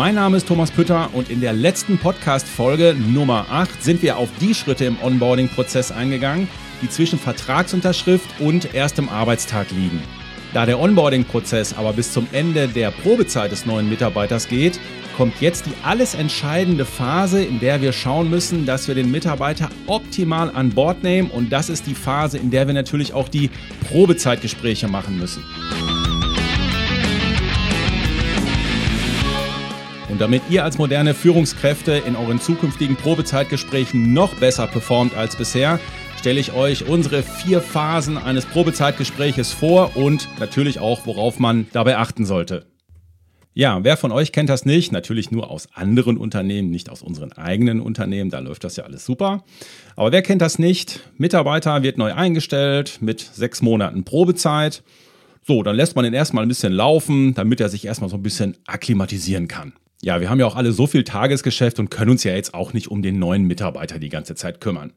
Mein Name ist Thomas Pütter und in der letzten Podcast-Folge Nummer 8 sind wir auf die Schritte im Onboarding-Prozess eingegangen, die zwischen Vertragsunterschrift und erstem Arbeitstag liegen. Da der Onboarding-Prozess aber bis zum Ende der Probezeit des neuen Mitarbeiters geht, kommt jetzt die alles entscheidende Phase, in der wir schauen müssen, dass wir den Mitarbeiter optimal an Bord nehmen und das ist die Phase, in der wir natürlich auch die Probezeitgespräche machen müssen. Damit ihr als moderne Führungskräfte in euren zukünftigen Probezeitgesprächen noch besser performt als bisher, stelle ich euch unsere vier Phasen eines Probezeitgespräches vor und natürlich auch, worauf man dabei achten sollte. Ja, wer von euch kennt das nicht? Natürlich nur aus anderen Unternehmen, nicht aus unseren eigenen Unternehmen. Da läuft das ja alles super. Aber wer kennt das nicht? Mitarbeiter wird neu eingestellt mit sechs Monaten Probezeit. So, dann lässt man ihn erstmal ein bisschen laufen, damit er sich erstmal so ein bisschen akklimatisieren kann ja, wir haben ja auch alle so viel Tagesgeschäft und können uns ja jetzt auch nicht um den neuen Mitarbeiter die ganze Zeit kümmern.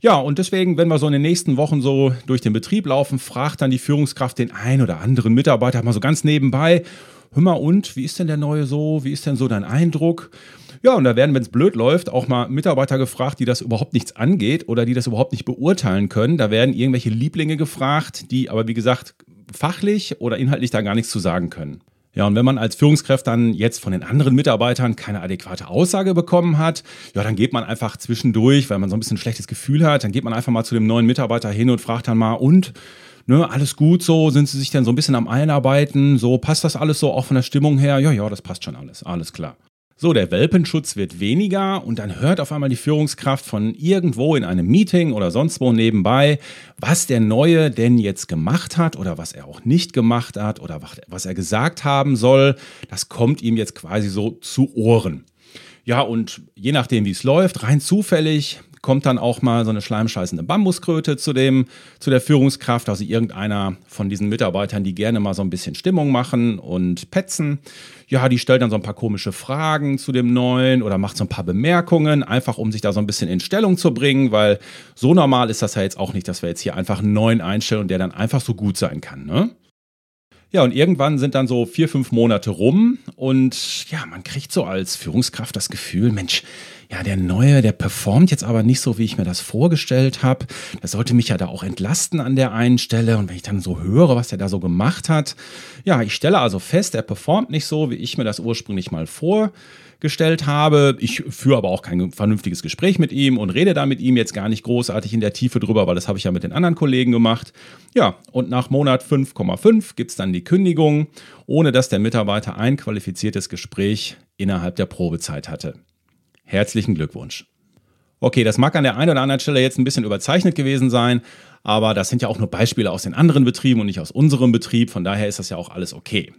Ja, und deswegen, wenn wir so in den nächsten Wochen so durch den Betrieb laufen, fragt dann die Führungskraft den ein oder anderen Mitarbeiter mal so ganz nebenbei, hör mal und, wie ist denn der neue so, wie ist denn so dein Eindruck? Ja, und da werden, wenn es blöd läuft, auch mal Mitarbeiter gefragt, die das überhaupt nichts angeht oder die das überhaupt nicht beurteilen können. Da werden irgendwelche Lieblinge gefragt, die aber, wie gesagt, fachlich oder inhaltlich da gar nichts zu sagen können. Ja, und wenn man als Führungskraft dann jetzt von den anderen Mitarbeitern keine adäquate Aussage bekommen hat, ja, dann geht man einfach zwischendurch, weil man so ein bisschen ein schlechtes Gefühl hat, dann geht man einfach mal zu dem neuen Mitarbeiter hin und fragt dann mal, und, ne, alles gut so, sind sie sich denn so ein bisschen am Einarbeiten, so, passt das alles so auch von der Stimmung her? Ja, ja, das passt schon alles, alles klar. So, der Welpenschutz wird weniger und dann hört auf einmal die Führungskraft von irgendwo in einem Meeting oder sonst wo nebenbei, was der Neue denn jetzt gemacht hat oder was er auch nicht gemacht hat oder was er gesagt haben soll. Das kommt ihm jetzt quasi so zu Ohren. Ja, und je nachdem, wie es läuft, rein zufällig kommt dann auch mal so eine schleimscheißende Bambuskröte zu dem, zu der Führungskraft, also irgendeiner von diesen Mitarbeitern, die gerne mal so ein bisschen Stimmung machen und petzen. Ja, die stellt dann so ein paar komische Fragen zu dem Neuen oder macht so ein paar Bemerkungen, einfach um sich da so ein bisschen in Stellung zu bringen, weil so normal ist das ja jetzt auch nicht, dass wir jetzt hier einfach einen Neuen einstellen und der dann einfach so gut sein kann, ne? Ja, und irgendwann sind dann so vier, fünf Monate rum und ja, man kriegt so als Führungskraft das Gefühl, Mensch, ja, der Neue, der performt jetzt aber nicht so, wie ich mir das vorgestellt habe. Das sollte mich ja da auch entlasten an der einen Stelle. Und wenn ich dann so höre, was er da so gemacht hat, ja, ich stelle also fest, er performt nicht so, wie ich mir das ursprünglich mal vorgestellt habe. Ich führe aber auch kein vernünftiges Gespräch mit ihm und rede da mit ihm jetzt gar nicht großartig in der Tiefe drüber, weil das habe ich ja mit den anderen Kollegen gemacht. Ja, und nach Monat 5,5 gibt es dann die Kündigung, ohne dass der Mitarbeiter ein qualifiziertes Gespräch innerhalb der Probezeit hatte. Herzlichen Glückwunsch. Okay, das mag an der einen oder anderen Stelle jetzt ein bisschen überzeichnet gewesen sein, aber das sind ja auch nur Beispiele aus den anderen Betrieben und nicht aus unserem Betrieb. Von daher ist das ja auch alles okay.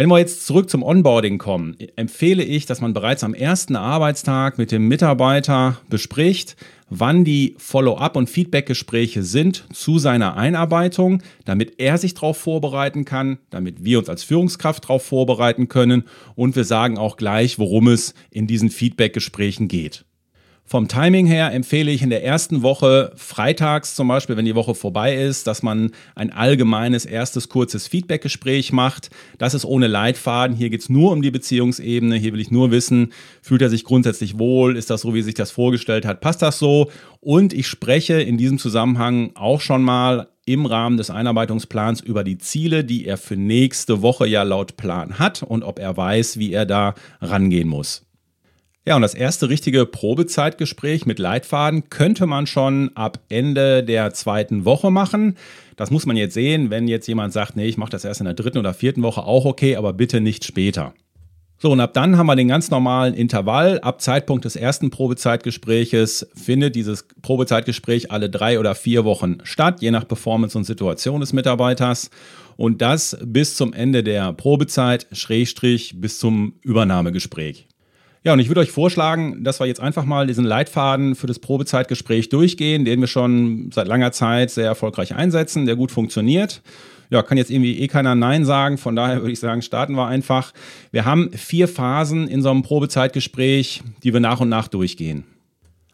Wenn wir jetzt zurück zum Onboarding kommen, empfehle ich, dass man bereits am ersten Arbeitstag mit dem Mitarbeiter bespricht, wann die Follow-up- und Feedback-Gespräche sind zu seiner Einarbeitung, damit er sich darauf vorbereiten kann, damit wir uns als Führungskraft darauf vorbereiten können und wir sagen auch gleich, worum es in diesen Feedback-Gesprächen geht. Vom Timing her empfehle ich in der ersten Woche, freitags zum Beispiel, wenn die Woche vorbei ist, dass man ein allgemeines erstes kurzes Feedbackgespräch macht. Das ist ohne Leitfaden. Hier geht es nur um die Beziehungsebene. Hier will ich nur wissen, fühlt er sich grundsätzlich wohl? Ist das so, wie sich das vorgestellt hat? Passt das so? Und ich spreche in diesem Zusammenhang auch schon mal im Rahmen des Einarbeitungsplans über die Ziele, die er für nächste Woche ja laut Plan hat und ob er weiß, wie er da rangehen muss. Ja, und das erste richtige Probezeitgespräch mit Leitfaden könnte man schon ab Ende der zweiten Woche machen. Das muss man jetzt sehen, wenn jetzt jemand sagt, nee, ich mache das erst in der dritten oder vierten Woche auch okay, aber bitte nicht später. So, und ab dann haben wir den ganz normalen Intervall. Ab Zeitpunkt des ersten Probezeitgespräches findet dieses Probezeitgespräch alle drei oder vier Wochen statt, je nach Performance und Situation des Mitarbeiters. Und das bis zum Ende der Probezeit, Schrägstrich, bis zum Übernahmegespräch. Ja, und ich würde euch vorschlagen, dass wir jetzt einfach mal diesen Leitfaden für das Probezeitgespräch durchgehen, den wir schon seit langer Zeit sehr erfolgreich einsetzen, der gut funktioniert. Ja, kann jetzt irgendwie eh keiner Nein sagen, von daher würde ich sagen, starten wir einfach. Wir haben vier Phasen in so einem Probezeitgespräch, die wir nach und nach durchgehen.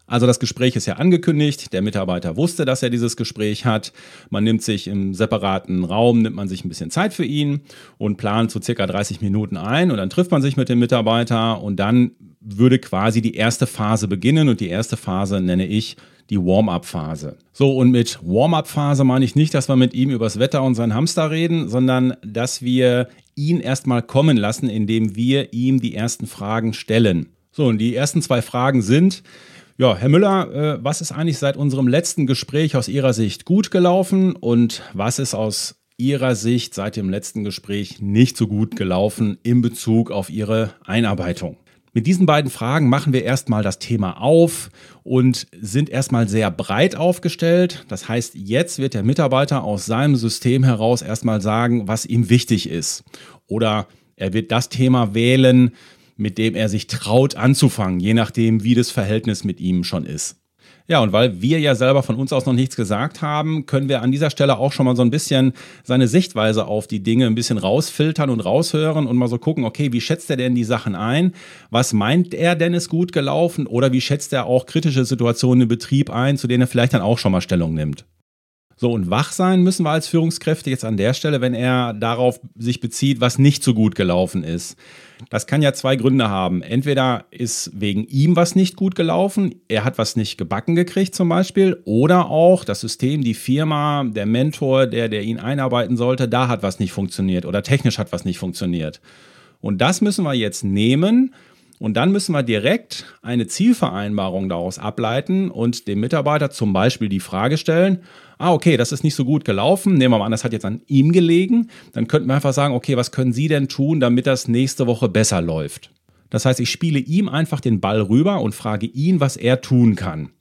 Also das Gespräch ist ja angekündigt, der Mitarbeiter wusste, dass er dieses Gespräch hat. Man nimmt sich im separaten Raum, nimmt man sich ein bisschen Zeit für ihn und plant so circa 30 Minuten ein und dann trifft man sich mit dem Mitarbeiter und dann würde quasi die erste Phase beginnen und die erste Phase nenne ich die Warm-up-Phase. So, und mit Warm-up-Phase meine ich nicht, dass wir mit ihm übers Wetter und seinen Hamster reden, sondern dass wir ihn erstmal kommen lassen, indem wir ihm die ersten Fragen stellen. So, und die ersten zwei Fragen sind, ja, Herr Müller, äh, was ist eigentlich seit unserem letzten Gespräch aus Ihrer Sicht gut gelaufen und was ist aus Ihrer Sicht seit dem letzten Gespräch nicht so gut gelaufen in Bezug auf Ihre Einarbeitung? Mit diesen beiden Fragen machen wir erstmal das Thema auf und sind erstmal sehr breit aufgestellt. Das heißt, jetzt wird der Mitarbeiter aus seinem System heraus erstmal sagen, was ihm wichtig ist. Oder er wird das Thema wählen, mit dem er sich traut anzufangen, je nachdem, wie das Verhältnis mit ihm schon ist. Ja, und weil wir ja selber von uns aus noch nichts gesagt haben, können wir an dieser Stelle auch schon mal so ein bisschen seine Sichtweise auf die Dinge ein bisschen rausfiltern und raushören und mal so gucken, okay, wie schätzt er denn die Sachen ein? Was meint er denn ist gut gelaufen? Oder wie schätzt er auch kritische Situationen im Betrieb ein, zu denen er vielleicht dann auch schon mal Stellung nimmt? So, und wach sein müssen wir als Führungskräfte jetzt an der Stelle, wenn er darauf sich bezieht, was nicht so gut gelaufen ist. Das kann ja zwei Gründe haben. Entweder ist wegen ihm was nicht gut gelaufen, er hat was nicht gebacken gekriegt zum Beispiel, oder auch das System, die Firma, der Mentor, der, der ihn einarbeiten sollte, da hat was nicht funktioniert oder technisch hat was nicht funktioniert. Und das müssen wir jetzt nehmen und dann müssen wir direkt eine Zielvereinbarung daraus ableiten und dem Mitarbeiter zum Beispiel die Frage stellen, ah, okay, das ist nicht so gut gelaufen, nehmen wir mal an, das hat jetzt an ihm gelegen, dann könnten wir einfach sagen, okay, was können Sie denn tun, damit das nächste Woche besser läuft? Das heißt, ich spiele ihm einfach den Ball rüber und frage ihn, was er tun kann.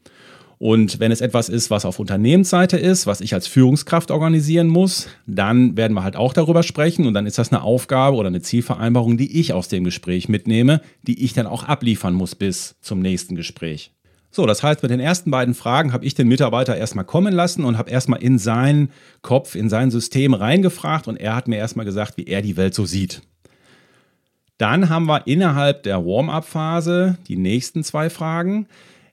Und wenn es etwas ist, was auf Unternehmensseite ist, was ich als Führungskraft organisieren muss, dann werden wir halt auch darüber sprechen und dann ist das eine Aufgabe oder eine Zielvereinbarung, die ich aus dem Gespräch mitnehme, die ich dann auch abliefern muss bis zum nächsten Gespräch. So, das heißt, mit den ersten beiden Fragen habe ich den Mitarbeiter erstmal kommen lassen und habe erstmal in seinen Kopf, in sein System reingefragt und er hat mir erstmal gesagt, wie er die Welt so sieht. Dann haben wir innerhalb der Warm-up-Phase die nächsten zwei Fragen.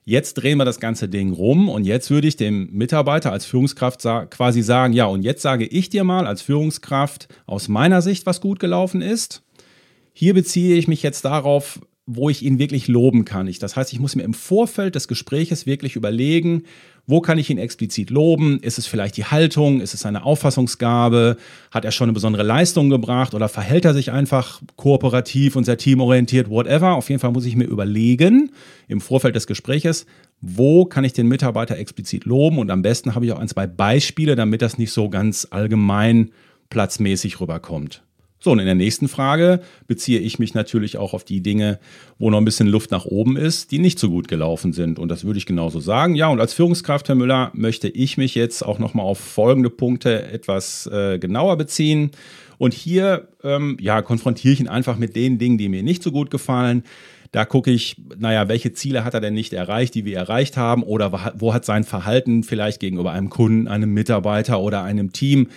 Jetzt drehen wir das ganze Ding rum und jetzt würde ich dem Mitarbeiter als Führungskraft quasi sagen, ja, und jetzt sage ich dir mal als Führungskraft aus meiner Sicht, was gut gelaufen ist. Hier beziehe ich mich jetzt darauf, wo ich ihn wirklich loben kann. Das heißt, ich muss mir im Vorfeld des Gespräches wirklich überlegen, wo kann ich ihn explizit loben? Ist es vielleicht die Haltung? Ist es seine Auffassungsgabe? Hat er schon eine besondere Leistung gebracht oder verhält er sich einfach kooperativ und sehr teamorientiert? Whatever. Auf jeden Fall muss ich mir überlegen im Vorfeld des Gespräches, wo kann ich den Mitarbeiter explizit loben? Und am besten habe ich auch ein, zwei Beispiele, damit das nicht so ganz allgemein platzmäßig rüberkommt. So, und in der nächsten Frage beziehe ich mich natürlich auch auf die Dinge, wo noch ein bisschen Luft nach oben ist, die nicht so gut gelaufen sind. Und das würde ich genauso sagen. Ja, und als Führungskraft, Herr Müller, möchte ich mich jetzt auch nochmal auf folgende Punkte etwas äh, genauer beziehen. Und hier, ähm, ja, konfrontiere ich ihn einfach mit den Dingen, die mir nicht so gut gefallen. Da gucke ich, naja, welche Ziele hat er denn nicht erreicht, die wir erreicht haben, oder wo hat sein Verhalten vielleicht gegenüber einem Kunden, einem Mitarbeiter oder einem Team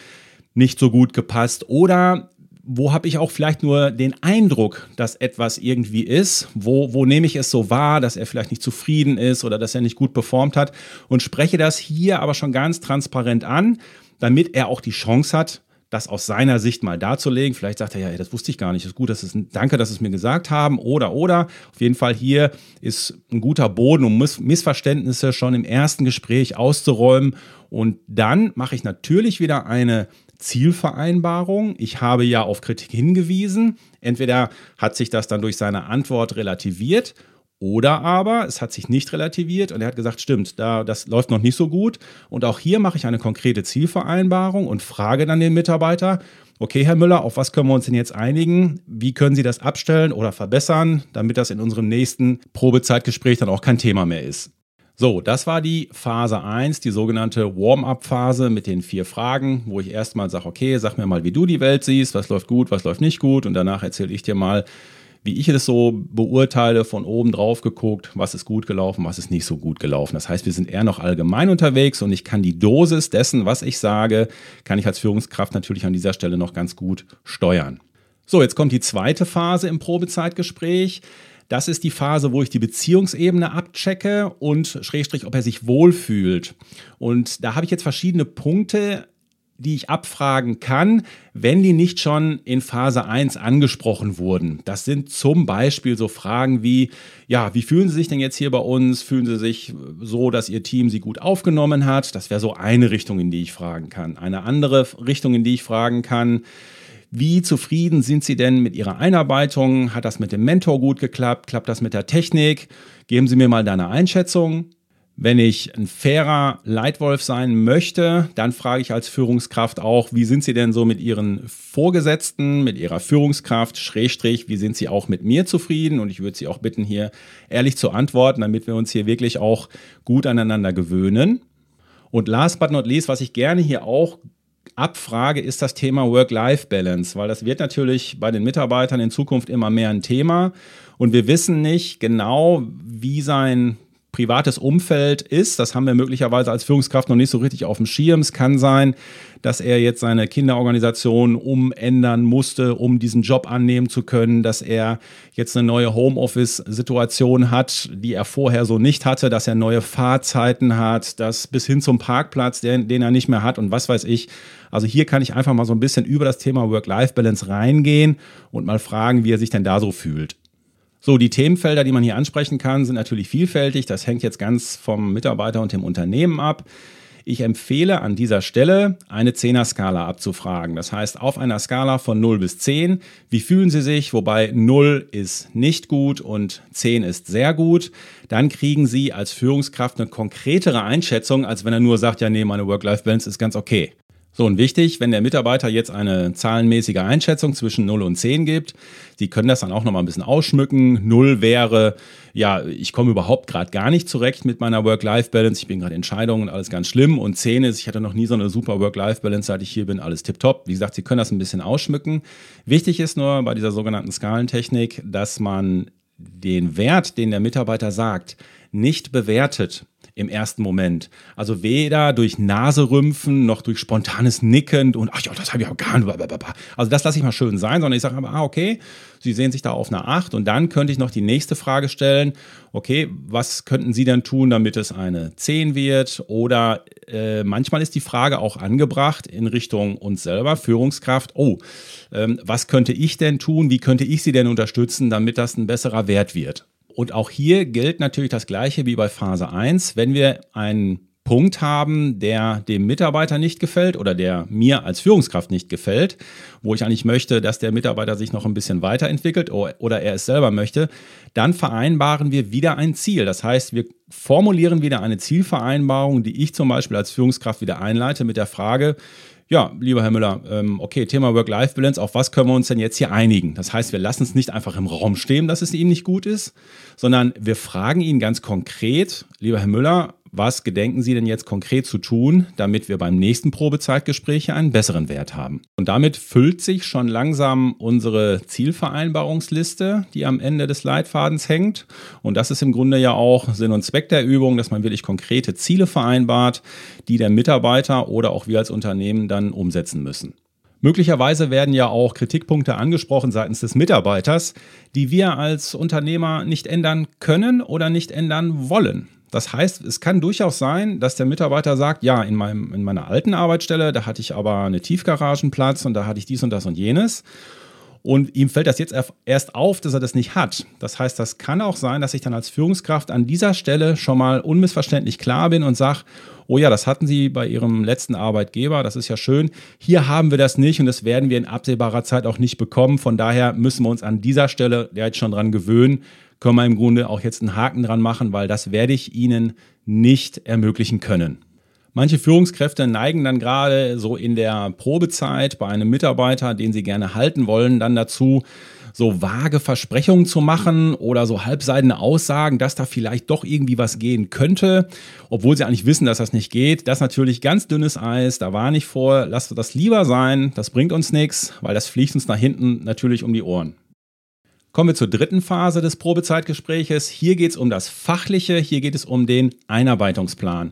nicht so gut gepasst oder wo habe ich auch vielleicht nur den Eindruck, dass etwas irgendwie ist? Wo, wo nehme ich es so wahr, dass er vielleicht nicht zufrieden ist oder dass er nicht gut performt hat? Und spreche das hier aber schon ganz transparent an, damit er auch die Chance hat, das aus seiner Sicht mal darzulegen. Vielleicht sagt er, ja, das wusste ich gar nicht. Ist gut, dass es, danke, dass Sie es mir gesagt haben. Oder, oder. Auf jeden Fall hier ist ein guter Boden, um Miss Missverständnisse schon im ersten Gespräch auszuräumen. Und dann mache ich natürlich wieder eine Zielvereinbarung. Ich habe ja auf Kritik hingewiesen. Entweder hat sich das dann durch seine Antwort relativiert oder aber es hat sich nicht relativiert und er hat gesagt, stimmt, da, das läuft noch nicht so gut. Und auch hier mache ich eine konkrete Zielvereinbarung und frage dann den Mitarbeiter, okay, Herr Müller, auf was können wir uns denn jetzt einigen? Wie können Sie das abstellen oder verbessern, damit das in unserem nächsten Probezeitgespräch dann auch kein Thema mehr ist? So, das war die Phase 1, die sogenannte Warm-up-Phase mit den vier Fragen, wo ich erstmal sage, okay, sag mir mal, wie du die Welt siehst, was läuft gut, was läuft nicht gut und danach erzähle ich dir mal, wie ich es so beurteile, von oben drauf geguckt, was ist gut gelaufen, was ist nicht so gut gelaufen. Das heißt, wir sind eher noch allgemein unterwegs und ich kann die Dosis dessen, was ich sage, kann ich als Führungskraft natürlich an dieser Stelle noch ganz gut steuern. So, jetzt kommt die zweite Phase im Probezeitgespräch. Das ist die Phase, wo ich die Beziehungsebene abchecke und Schrägstrich, ob er sich wohlfühlt. Und da habe ich jetzt verschiedene Punkte, die ich abfragen kann, wenn die nicht schon in Phase 1 angesprochen wurden. Das sind zum Beispiel so Fragen wie, ja, wie fühlen Sie sich denn jetzt hier bei uns? Fühlen Sie sich so, dass Ihr Team Sie gut aufgenommen hat? Das wäre so eine Richtung, in die ich fragen kann. Eine andere Richtung, in die ich fragen kann, wie zufrieden sind Sie denn mit Ihrer Einarbeitung? Hat das mit dem Mentor gut geklappt? Klappt das mit der Technik? Geben Sie mir mal deine Einschätzung. Wenn ich ein fairer Leitwolf sein möchte, dann frage ich als Führungskraft auch, wie sind Sie denn so mit Ihren Vorgesetzten, mit Ihrer Führungskraft, Schrägstrich, wie sind Sie auch mit mir zufrieden? Und ich würde Sie auch bitten, hier ehrlich zu antworten, damit wir uns hier wirklich auch gut aneinander gewöhnen. Und last but not least, was ich gerne hier auch abfrage, ist das Thema Work-Life-Balance, weil das wird natürlich bei den Mitarbeitern in Zukunft immer mehr ein Thema. Und wir wissen nicht genau, wie sein privates Umfeld ist. Das haben wir möglicherweise als Führungskraft noch nicht so richtig auf dem Schirm. Es kann sein, dass er jetzt seine Kinderorganisation umändern musste, um diesen Job annehmen zu können, dass er jetzt eine neue Homeoffice-Situation hat, die er vorher so nicht hatte, dass er neue Fahrzeiten hat, dass bis hin zum Parkplatz, den, den er nicht mehr hat und was weiß ich. Also hier kann ich einfach mal so ein bisschen über das Thema Work-Life-Balance reingehen und mal fragen, wie er sich denn da so fühlt. So, die Themenfelder, die man hier ansprechen kann, sind natürlich vielfältig. Das hängt jetzt ganz vom Mitarbeiter und dem Unternehmen ab. Ich empfehle an dieser Stelle eine Zehner-Skala abzufragen. Das heißt, auf einer Skala von 0 bis 10, wie fühlen Sie sich? Wobei 0 ist nicht gut und 10 ist sehr gut. Dann kriegen Sie als Führungskraft eine konkretere Einschätzung, als wenn er nur sagt, ja, nee, meine Work-Life-Balance ist ganz okay. So, und wichtig, wenn der Mitarbeiter jetzt eine zahlenmäßige Einschätzung zwischen 0 und 10 gibt, Sie können das dann auch nochmal ein bisschen ausschmücken. 0 wäre, ja, ich komme überhaupt gerade gar nicht zurecht mit meiner Work-Life-Balance, ich bin gerade Entscheidungen, alles ganz schlimm. Und 10 ist, ich hatte noch nie so eine super Work-Life-Balance, seit ich hier bin, alles tipptopp. Wie gesagt, Sie können das ein bisschen ausschmücken. Wichtig ist nur bei dieser sogenannten Skalentechnik, dass man den Wert, den der Mitarbeiter sagt, nicht bewertet im ersten Moment. Also weder durch Naserümpfen noch durch spontanes Nicken und ach ja, das habe ich auch gar nicht. Also das lasse ich mal schön sein, sondern ich sage aber, ah, okay, Sie sehen sich da auf einer 8 und dann könnte ich noch die nächste Frage stellen, okay, was könnten Sie denn tun, damit es eine 10 wird? Oder äh, manchmal ist die Frage auch angebracht in Richtung uns selber, Führungskraft, oh, ähm, was könnte ich denn tun? Wie könnte ich Sie denn unterstützen, damit das ein besserer Wert wird? Und auch hier gilt natürlich das Gleiche wie bei Phase 1. Wenn wir einen Punkt haben, der dem Mitarbeiter nicht gefällt oder der mir als Führungskraft nicht gefällt, wo ich eigentlich möchte, dass der Mitarbeiter sich noch ein bisschen weiterentwickelt oder er es selber möchte, dann vereinbaren wir wieder ein Ziel. Das heißt, wir formulieren wieder eine Zielvereinbarung, die ich zum Beispiel als Führungskraft wieder einleite mit der Frage, ja, lieber Herr Müller, ähm, okay, Thema Work-Life-Balance, auf was können wir uns denn jetzt hier einigen? Das heißt, wir lassen es nicht einfach im Raum stehen, dass es ihm nicht gut ist, sondern wir fragen ihn ganz konkret, lieber Herr Müller, was gedenken Sie denn jetzt konkret zu tun, damit wir beim nächsten Probezeitgespräch einen besseren Wert haben? Und damit füllt sich schon langsam unsere Zielvereinbarungsliste, die am Ende des Leitfadens hängt. Und das ist im Grunde ja auch Sinn und Zweck der Übung, dass man wirklich konkrete Ziele vereinbart, die der Mitarbeiter oder auch wir als Unternehmen dann umsetzen müssen. Möglicherweise werden ja auch Kritikpunkte angesprochen seitens des Mitarbeiters, die wir als Unternehmer nicht ändern können oder nicht ändern wollen. Das heißt, es kann durchaus sein, dass der Mitarbeiter sagt, ja, in, meinem, in meiner alten Arbeitsstelle, da hatte ich aber eine Tiefgaragenplatz und da hatte ich dies und das und jenes. Und ihm fällt das jetzt erst auf, dass er das nicht hat. Das heißt, das kann auch sein, dass ich dann als Führungskraft an dieser Stelle schon mal unmissverständlich klar bin und sage, oh ja, das hatten Sie bei Ihrem letzten Arbeitgeber, das ist ja schön. Hier haben wir das nicht und das werden wir in absehbarer Zeit auch nicht bekommen. Von daher müssen wir uns an dieser Stelle jetzt schon dran gewöhnen, können wir im Grunde auch jetzt einen Haken dran machen, weil das werde ich Ihnen nicht ermöglichen können. Manche Führungskräfte neigen dann gerade so in der Probezeit bei einem Mitarbeiter, den sie gerne halten wollen, dann dazu, so vage Versprechungen zu machen oder so halbseidene Aussagen, dass da vielleicht doch irgendwie was gehen könnte, obwohl sie eigentlich wissen, dass das nicht geht. Das ist natürlich ganz dünnes Eis, da war nicht vor, lasst das lieber sein, das bringt uns nichts, weil das fliegt uns nach hinten natürlich um die Ohren. Kommen wir zur dritten Phase des Probezeitgespräches. Hier geht es um das Fachliche, hier geht es um den Einarbeitungsplan.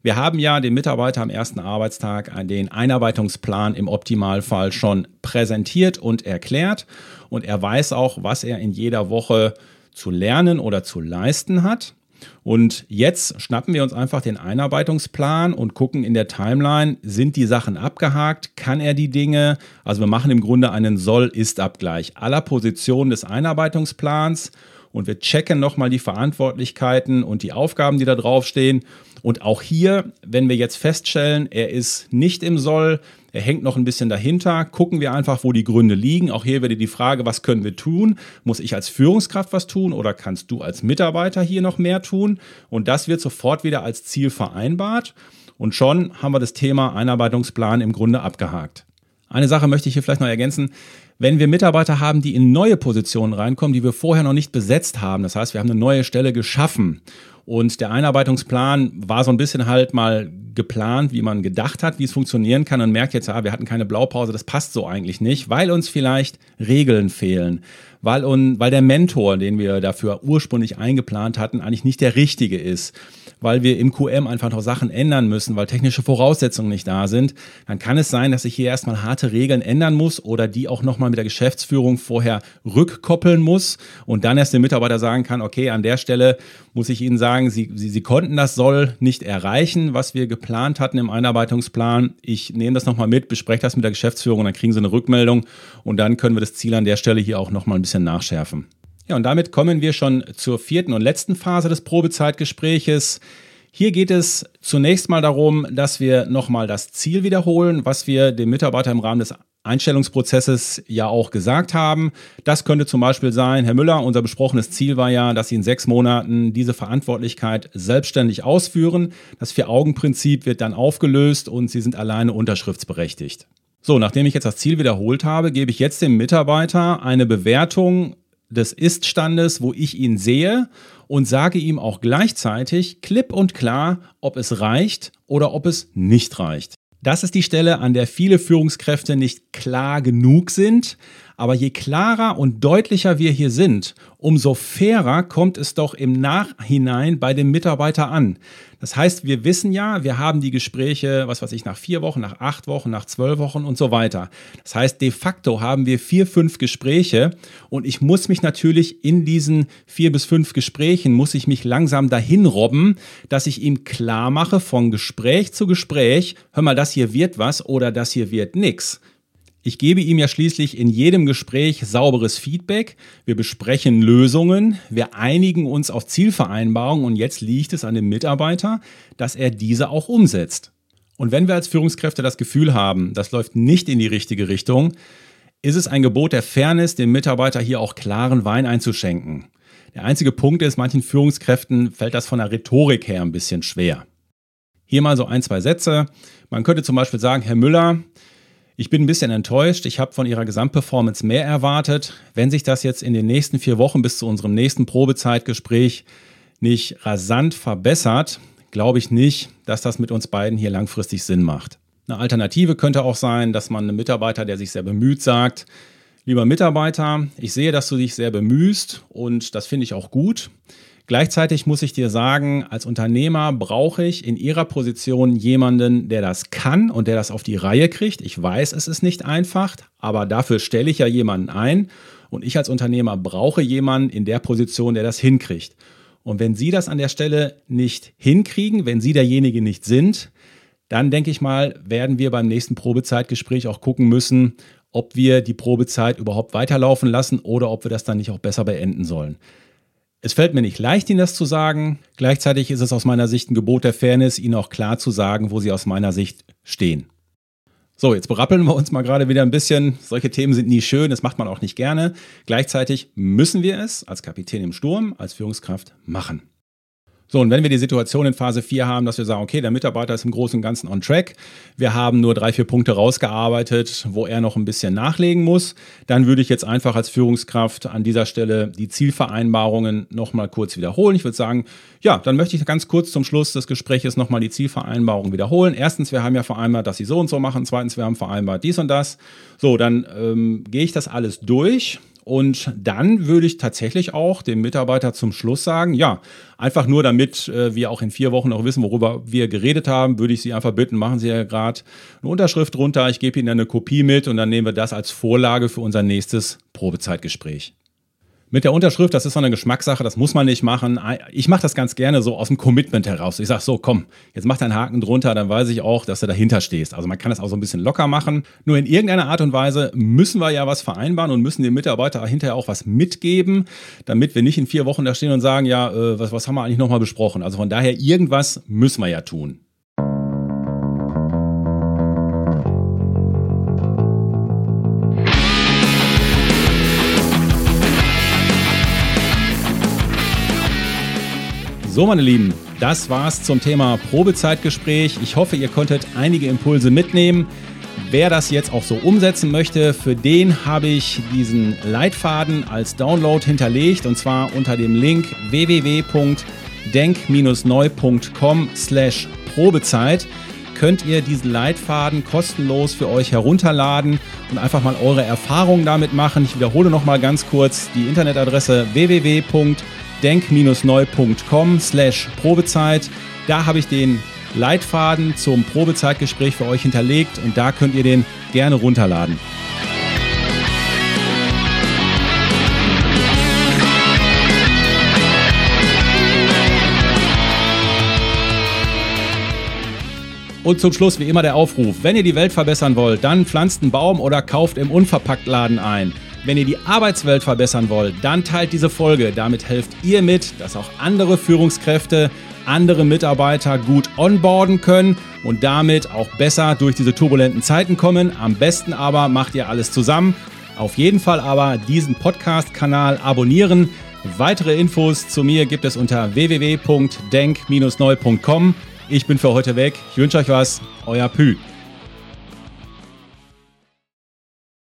Wir haben ja dem Mitarbeiter am ersten Arbeitstag den Einarbeitungsplan im Optimalfall schon präsentiert und erklärt. Und er weiß auch, was er in jeder Woche zu lernen oder zu leisten hat. Und jetzt schnappen wir uns einfach den Einarbeitungsplan und gucken in der Timeline, sind die Sachen abgehakt, kann er die Dinge? Also wir machen im Grunde einen Soll-Ist-Abgleich aller Positionen des Einarbeitungsplans und wir checken nochmal die Verantwortlichkeiten und die Aufgaben, die da draufstehen. Und auch hier, wenn wir jetzt feststellen, er ist nicht im Soll, er hängt noch ein bisschen dahinter. Gucken wir einfach, wo die Gründe liegen. Auch hier wäre die Frage, was können wir tun? Muss ich als Führungskraft was tun oder kannst du als Mitarbeiter hier noch mehr tun? Und das wird sofort wieder als Ziel vereinbart. Und schon haben wir das Thema Einarbeitungsplan im Grunde abgehakt. Eine Sache möchte ich hier vielleicht noch ergänzen. Wenn wir Mitarbeiter haben, die in neue Positionen reinkommen, die wir vorher noch nicht besetzt haben, das heißt, wir haben eine neue Stelle geschaffen und der Einarbeitungsplan war so ein bisschen halt mal geplant, wie man gedacht hat, wie es funktionieren kann. Und merkt jetzt, ah, wir hatten keine Blaupause, das passt so eigentlich nicht, weil uns vielleicht Regeln fehlen, weil, un, weil der Mentor, den wir dafür ursprünglich eingeplant hatten, eigentlich nicht der richtige ist weil wir im QM einfach noch Sachen ändern müssen, weil technische Voraussetzungen nicht da sind, dann kann es sein, dass ich hier erstmal harte Regeln ändern muss oder die auch nochmal mit der Geschäftsführung vorher rückkoppeln muss und dann erst dem Mitarbeiter sagen kann, okay, an der Stelle muss ich Ihnen sagen, Sie, Sie, Sie konnten das Soll nicht erreichen, was wir geplant hatten im Einarbeitungsplan. Ich nehme das nochmal mit, bespreche das mit der Geschäftsführung dann kriegen Sie eine Rückmeldung und dann können wir das Ziel an der Stelle hier auch nochmal ein bisschen nachschärfen. Ja, und damit kommen wir schon zur vierten und letzten Phase des Probezeitgespräches. Hier geht es zunächst mal darum, dass wir nochmal das Ziel wiederholen, was wir dem Mitarbeiter im Rahmen des Einstellungsprozesses ja auch gesagt haben. Das könnte zum Beispiel sein, Herr Müller, unser besprochenes Ziel war ja, dass Sie in sechs Monaten diese Verantwortlichkeit selbstständig ausführen. Das Vier-Augen-Prinzip wird dann aufgelöst und Sie sind alleine unterschriftsberechtigt. So, nachdem ich jetzt das Ziel wiederholt habe, gebe ich jetzt dem Mitarbeiter eine Bewertung des Ist-Standes, wo ich ihn sehe und sage ihm auch gleichzeitig klipp und klar, ob es reicht oder ob es nicht reicht. Das ist die Stelle, an der viele Führungskräfte nicht klar genug sind. Aber je klarer und deutlicher wir hier sind, umso fairer kommt es doch im Nachhinein bei dem Mitarbeiter an. Das heißt, wir wissen ja, wir haben die Gespräche, was weiß ich, nach vier Wochen, nach acht Wochen, nach zwölf Wochen und so weiter. Das heißt, de facto haben wir vier, fünf Gespräche und ich muss mich natürlich in diesen vier bis fünf Gesprächen, muss ich mich langsam dahin robben, dass ich ihm klar mache von Gespräch zu Gespräch, hör mal, das hier wird was oder das hier wird nix. Ich gebe ihm ja schließlich in jedem Gespräch sauberes Feedback. Wir besprechen Lösungen. Wir einigen uns auf Zielvereinbarungen und jetzt liegt es an dem Mitarbeiter, dass er diese auch umsetzt. Und wenn wir als Führungskräfte das Gefühl haben, das läuft nicht in die richtige Richtung, ist es ein Gebot der Fairness, dem Mitarbeiter hier auch klaren Wein einzuschenken. Der einzige Punkt ist, manchen Führungskräften fällt das von der Rhetorik her ein bisschen schwer. Hier mal so ein, zwei Sätze. Man könnte zum Beispiel sagen, Herr Müller, ich bin ein bisschen enttäuscht. Ich habe von ihrer Gesamtperformance mehr erwartet. Wenn sich das jetzt in den nächsten vier Wochen bis zu unserem nächsten Probezeitgespräch nicht rasant verbessert, glaube ich nicht, dass das mit uns beiden hier langfristig Sinn macht. Eine Alternative könnte auch sein, dass man einem Mitarbeiter, der sich sehr bemüht, sagt, lieber Mitarbeiter, ich sehe, dass du dich sehr bemühst und das finde ich auch gut. Gleichzeitig muss ich dir sagen, als Unternehmer brauche ich in ihrer Position jemanden, der das kann und der das auf die Reihe kriegt. Ich weiß, es ist nicht einfach, aber dafür stelle ich ja jemanden ein. Und ich als Unternehmer brauche jemanden in der Position, der das hinkriegt. Und wenn Sie das an der Stelle nicht hinkriegen, wenn Sie derjenige nicht sind, dann denke ich mal, werden wir beim nächsten Probezeitgespräch auch gucken müssen, ob wir die Probezeit überhaupt weiterlaufen lassen oder ob wir das dann nicht auch besser beenden sollen. Es fällt mir nicht leicht, Ihnen das zu sagen. Gleichzeitig ist es aus meiner Sicht ein Gebot der Fairness, Ihnen auch klar zu sagen, wo Sie aus meiner Sicht stehen. So, jetzt berappeln wir uns mal gerade wieder ein bisschen. Solche Themen sind nie schön, das macht man auch nicht gerne. Gleichzeitig müssen wir es als Kapitän im Sturm, als Führungskraft machen. So, und wenn wir die Situation in Phase 4 haben, dass wir sagen, okay, der Mitarbeiter ist im Großen und Ganzen on track, wir haben nur drei, vier Punkte rausgearbeitet, wo er noch ein bisschen nachlegen muss, dann würde ich jetzt einfach als Führungskraft an dieser Stelle die Zielvereinbarungen nochmal kurz wiederholen. Ich würde sagen, ja, dann möchte ich ganz kurz zum Schluss des Gesprächs nochmal die Zielvereinbarung wiederholen. Erstens, wir haben ja vereinbart, dass sie so und so machen. Zweitens, wir haben vereinbart dies und das. So, dann ähm, gehe ich das alles durch Und dann würde ich tatsächlich auch dem Mitarbeiter zum Schluss sagen, ja, einfach nur damit äh, wir auch in vier Wochen noch wissen, worüber wir geredet haben, würde ich Sie einfach bitten, machen Sie ja gerade eine Unterschrift runter, ich gebe Ihnen eine Kopie mit und dann nehmen wir das als Vorlage für unser nächstes Probezeitgespräch. Mit der Unterschrift, das ist so eine Geschmackssache, das muss man nicht machen. Ich mache das ganz gerne so aus dem Commitment heraus. Ich sage so, komm, jetzt mach deinen Haken drunter, dann weiß ich auch, dass du dahinter stehst. Also man kann das auch so ein bisschen locker machen. Nur in irgendeiner Art und Weise müssen wir ja was vereinbaren und müssen den Mitarbeiter hinterher auch was mitgeben, damit wir nicht in vier Wochen da stehen und sagen, ja, äh, was, was haben wir eigentlich nochmal besprochen? Also von daher, irgendwas müssen wir ja tun. So, meine Lieben, das war's zum Thema Probezeitgespräch. Ich hoffe, ihr konntet einige Impulse mitnehmen. Wer das jetzt auch so umsetzen möchte, für den habe ich diesen Leitfaden als Download hinterlegt und zwar unter dem Link www.denk-neu.com slash Probezeit könnt ihr diesen Leitfaden kostenlos für euch herunterladen und einfach mal eure Erfahrungen damit machen. Ich wiederhole noch mal ganz kurz die Internetadresse www.denk-neu.com denk-neu.com slash Probezeit. Da habe ich den Leitfaden zum Probezeitgespräch für euch hinterlegt und da könnt ihr den gerne runterladen. Und zum Schluss wie immer der Aufruf, wenn ihr die Welt verbessern wollt, dann pflanzt einen Baum oder kauft im Unverpacktladen ein. Wenn ihr die Arbeitswelt verbessern wollt, dann teilt diese Folge. Damit helft ihr mit, dass auch andere Führungskräfte, andere Mitarbeiter gut onboarden können und damit auch besser durch diese turbulenten Zeiten kommen. Am besten aber macht ihr alles zusammen. Auf jeden Fall aber diesen Podcast-Kanal abonnieren. Weitere Infos zu mir gibt es unter www.denk-neu.com. Ich bin für heute weg. Ich wünsche euch was. Euer Pü.